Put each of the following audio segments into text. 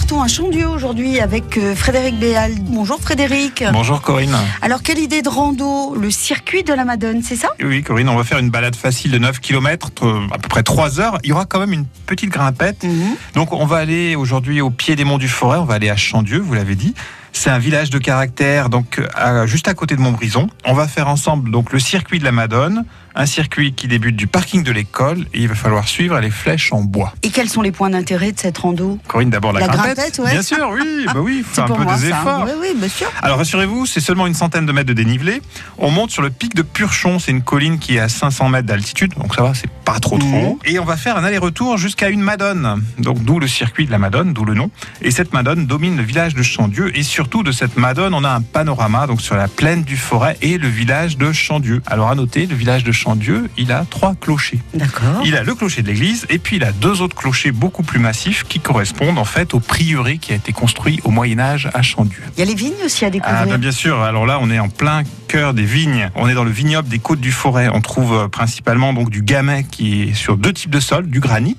partons à Chandieu aujourd'hui avec euh, Frédéric Béal. Bonjour Frédéric. Bonjour Corinne. Alors quelle idée de rando? Le circuit de la Madone, c'est ça? Oui Corinne, on va faire une balade facile de 9 km, à peu près 3 heures. Il y aura quand même une petite grimpette. Mhm. Donc on va aller aujourd'hui au pied des monts du Forêt, on va aller à Chandieu, vous l'avez dit. C'est un village de caractère, donc à- juste à côté de Montbrison. On va faire ensemble donc le circuit de la Madone, un circuit qui débute du parking de l'école et il va falloir suivre les flèches en bois. Et quels sont les points d'intérêt de cette rando? Corinne, d'abord la, La grimpette. grimpette, ouais. Bien sûr, oui, bah oui, faut C'est faire un peu moi des ça. efforts. Oui, oui, bien sûr. Alors rassurez-vous, c'est seulement une centaine de mètres de dénivelé. On monte sur le pic de Purchon, c'est une colline qui est à 500 mètres d'altitude, donc ça va, c'est pas trop trop. Mhm. haut. Et on va faire un aller-retour jusqu'à une Madone, donc d'où le circuit de la Madone, d'où le nom. Et cette Madone domine le village de Chandieu, et surtout de cette Madone, on a un panorama donc sur la plaine du Forêt et le village de Chandieu. Alors à noter, le village de Chandieu, il a trois clochers. D'accord. Il a le clocher de l'église et puis il a deux autres clochers beaucoup plus massifs qui correspondent en fait au prieuré qui a été construit au Moyen Âge à Chandieu. Il y a les vignes aussi à Ah découvrir. bah bien sûr, alors là on est en plein cœur des vignes. On est dans le vignoble des côtes du forêt. On trouve euh, principalement donc du gamay qui est sur deux types de sols, du granit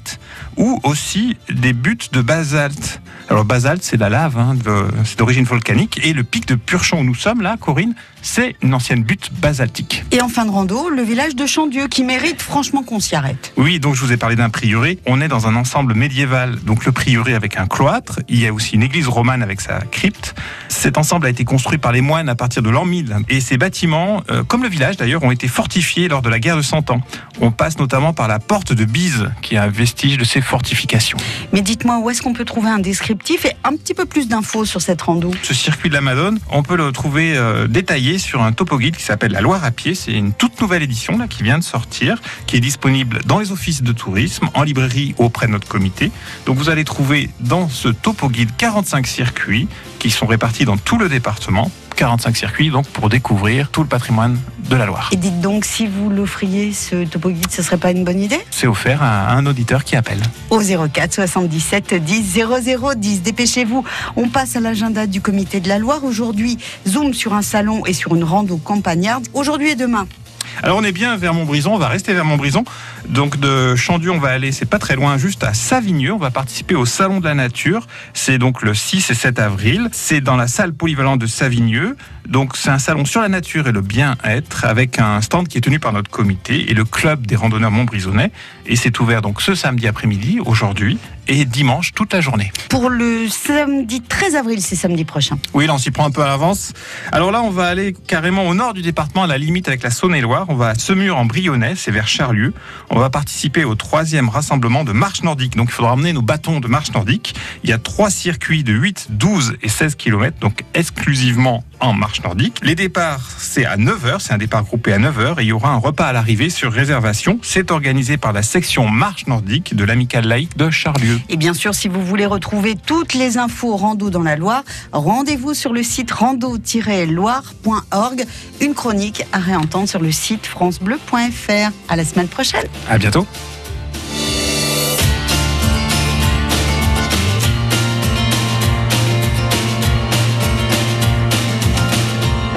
ou aussi des buttes de basalte. Alors basalte c'est la lave, hein, de- c'est d'origine volcanique et le pic de Purchon où nous sommes là, Corinne, c'est une ancienne butte basaltique. Et en fin de rando, le village de Chandieu qui mérite franchement qu'on s'y arrête. Oui, donc je vous ai parlé d'un prieuré. On est dans un ensemble médiéval, donc le prieuré avec un cloître. Il y a aussi une église romane avec sa crypte. Cet ensemble a été construit par les moines à partir de l'an 1000. Et ces bâtiments, euh, comme le village d'ailleurs, ont été fortifiés lors de la guerre de Cent Ans. On passe notamment par la porte de Bise, qui est un vestige de ces fortifications. Mais dites-moi, où est-ce qu'on peut trouver un descriptif et un petit peu plus d'infos sur cette rando Ce circuit de la Madone, on peut le trouver euh, détaillé sur un topo guide qui s'appelle La Loire à pied. C'est une toute nouvelle édition là, qui vient de sortir, qui est disponible dans les offices de tourisme, en librairie auprès de notre comité. Donc vous allez trouver dans ce topo guide 45 circuits qui sont répartis dans tout le département. 45 circuits donc pour découvrir tout le patrimoine de la Loire. Et dites donc, si vous l'offriez, ce topo guide, ce serait pas une bonne idée? C'est offert à un auditeur qui appelle. Au 04 77 10 00 10. Dépêchez-vous. On passe à l'agenda du comité de la Loire. Aujourd'hui, zoom sur un salon et sur une rando campagnarde. Aujourd'hui et demain. Alors on est bien vers Montbrison, on va rester vers Montbrison. Donc de Chandieu, on va aller, c'est pas très loin, juste à Savigneux. On va participer au Salon de la Nature. C'est donc le 6 et 7 avril. C'est dans la salle polyvalente de Savigneux. Donc c'est un salon sur la nature et le bien-être avec un stand qui est tenu par notre comité et le club des randonneurs montbrisonnais. Et c'est ouvert donc ce samedi après-midi, aujourd'hui, et dimanche toute la journée. Pour le samedi 13 avril, c'est samedi prochain. Oui, là, on s'y prend un peu à l'avance. Alors là, on va aller carrément au nord du département, à la limite avec la Saône-et-Loire. On va à Semur en Brionnais, c'est vers Charlieu. On va participer au troisième rassemblement de marche nordique. Donc, il faudra emmener nos bâtons de marche nordique. Il y a trois circuits de 8, 12 et 16 km, donc exclusivement en marche nordique. Les départs, c'est à 9h, c'est un départ groupé à 9h et il y aura un repas à l'arrivée sur réservation. C'est organisé par la section marche nordique de l'amicale laïque de Charlieu. Et bien sûr, si vous voulez retrouver toutes les infos rando dans la Loire, rendez-vous sur le site rando-loire.org. Une chronique à réentendre sur le site francebleu.fr. À la semaine prochaine. À bientôt.